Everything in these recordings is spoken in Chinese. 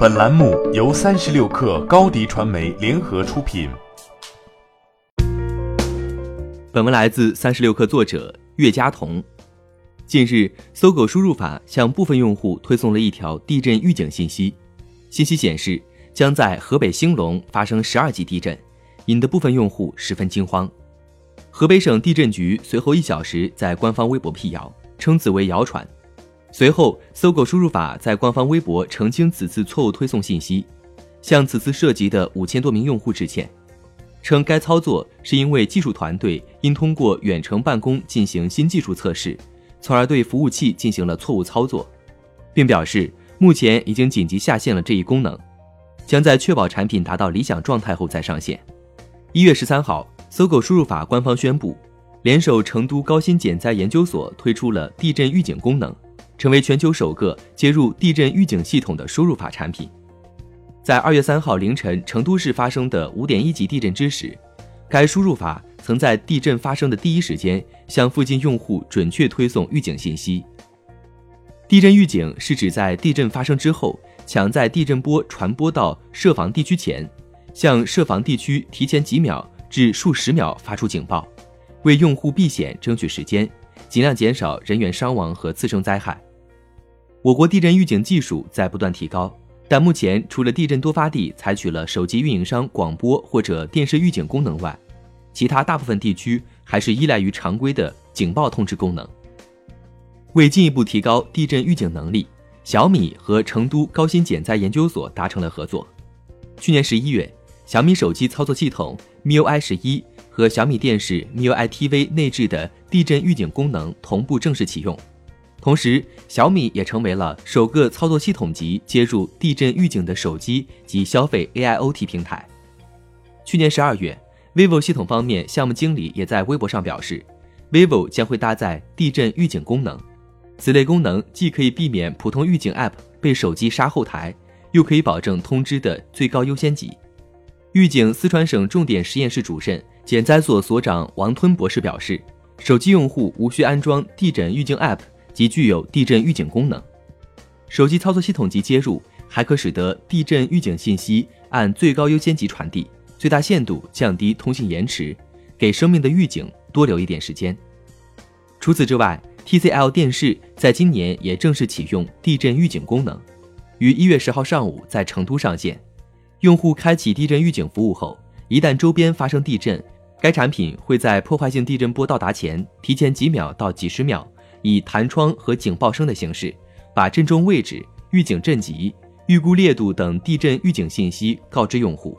本栏目由三十六氪高低传媒联合出品。本文来自三十六氪作者岳佳彤。近日，搜狗输入法向部分用户推送了一条地震预警信息，信息显示将在河北兴隆发生十二级地震，引得部分用户十分惊慌。河北省地震局随后一小时在官方微博辟谣，称此为谣传。随后，搜狗输入法在官方微博澄清此次错误推送信息，向此次涉及的五千多名用户致歉，称该操作是因为技术团队因通过远程办公进行新技术测试，从而对服务器进行了错误操作，并表示目前已经紧急下线了这一功能，将在确保产品达到理想状态后再上线。一月十三号，搜狗输入法官方宣布，联手成都高新减灾研究所推出了地震预警功能。成为全球首个接入地震预警系统的输入法产品。在二月三号凌晨成都市发生的五点一级地震之时，该输入法曾在地震发生的第一时间向附近用户准确推送预警信息。地震预警是指在地震发生之后，抢在地震波传播到设防地区前，向设防地区提前几秒至数十秒发出警报，为用户避险争取时间，尽量减少人员伤亡和次生灾害。我国地震预警技术在不断提高，但目前除了地震多发地采取了手机运营商广播或者电视预警功能外，其他大部分地区还是依赖于常规的警报通知功能。为进一步提高地震预警能力，小米和成都高新减灾研究所达成了合作。去年十一月，小米手机操作系统 MIUI 十一和小米电视 MIUI TV 内置的地震预警功能同步正式启用。同时，小米也成为了首个操作系统级接入地震预警的手机及消费 AIoT 平台。去年十二月，vivo 系统方面项目经理也在微博上表示，vivo 将会搭载地震预警功能。此类功能既可以避免普通预警 App 被手机杀后台，又可以保证通知的最高优先级。预警四川省重点实验室主任、减灾所所长王吞博士表示，手机用户无需安装地震预警 App。即具有地震预警功能，手机操作系统级接入，还可使得地震预警信息按最高优先级传递，最大限度降低通信延迟，给生命的预警多留一点时间。除此之外，TCL 电视在今年也正式启用地震预警功能，于一月十号上午在成都上线。用户开启地震预警服务后，一旦周边发生地震，该产品会在破坏性地震波到达前提前几秒到几十秒。以弹窗和警报声的形式，把震中位置、预警震级、预估烈度等地震预警信息告知用户。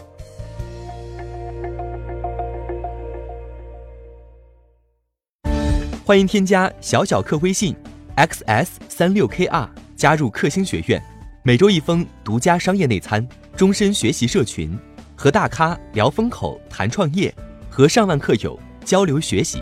欢迎添加小小客微信 xs 三六 kr 加入克星学院，每周一封独家商业内参，终身学习社群，和大咖聊风口、谈创业，和上万客友交流学习。